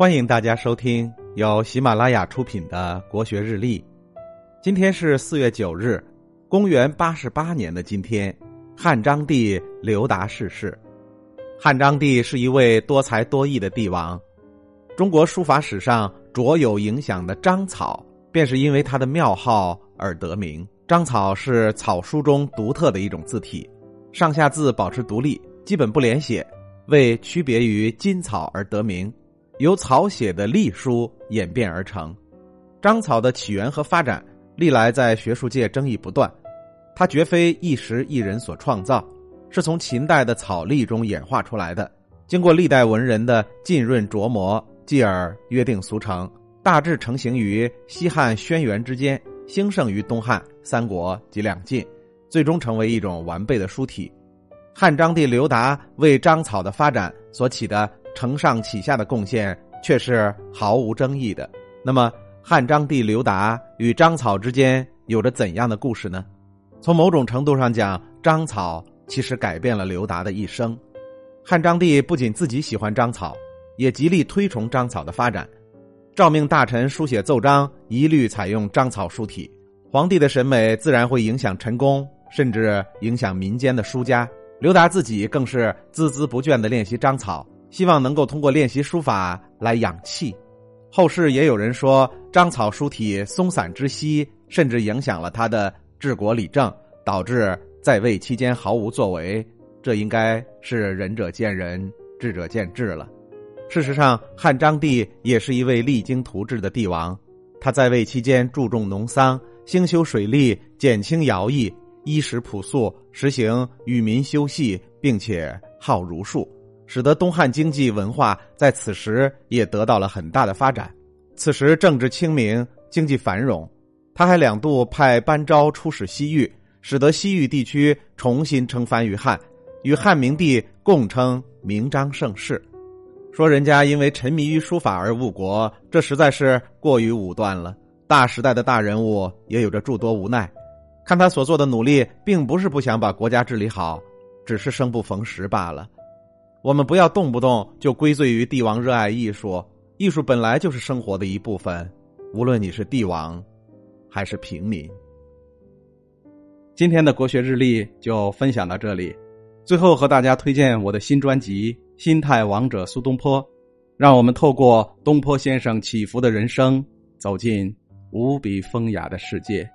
欢迎大家收听由喜马拉雅出品的《国学日历》。今天是四月九日，公元八十八年的今天，汉章帝刘达逝世。汉章帝是一位多才多艺的帝王，中国书法史上卓有影响的章草，便是因为他的庙号而得名。章草是草书中独特的一种字体，上下字保持独立，基本不连写，为区别于金草而得名。由草写的隶书演变而成，章草的起源和发展历来在学术界争议不断。它绝非一时一人所创造，是从秦代的草隶中演化出来的，经过历代文人的浸润琢磨，继而约定俗成，大致成型于西汉轩辕之间，兴盛于东汉、三国及两晋，最终成为一种完备的书体。汉章帝刘达为章草的发展所起的。承上启下的贡献却是毫无争议的。那么，汉章帝刘达与章草之间有着怎样的故事呢？从某种程度上讲，章草其实改变了刘达的一生。汉章帝不仅自己喜欢章草，也极力推崇章草的发展，诏命大臣书写奏章一律采用章草书体。皇帝的审美自然会影响臣工，甚至影响民间的书家。刘达自己更是孜孜不倦的练习章草。希望能够通过练习书法来养气。后世也有人说，章草书体松散之息，甚至影响了他的治国理政，导致在位期间毫无作为。这应该是仁者见仁，智者见智了。事实上，汉章帝也是一位励精图治的帝王。他在位期间注重农桑，兴修水利，减轻徭役，衣食朴素，实行与民休息，并且好儒术。使得东汉经济文化在此时也得到了很大的发展。此时政治清明，经济繁荣。他还两度派班昭出使西域，使得西域地区重新称藩于汉，与汉明帝共称明章盛世。说人家因为沉迷于书法而误国，这实在是过于武断了。大时代的大人物也有着诸多无奈。看他所做的努力，并不是不想把国家治理好，只是生不逢时罢了。我们不要动不动就归罪于帝王热爱艺术，艺术本来就是生活的一部分，无论你是帝王，还是平民。今天的国学日历就分享到这里，最后和大家推荐我的新专辑《心态王者苏东坡》，让我们透过东坡先生起伏的人生，走进无比风雅的世界。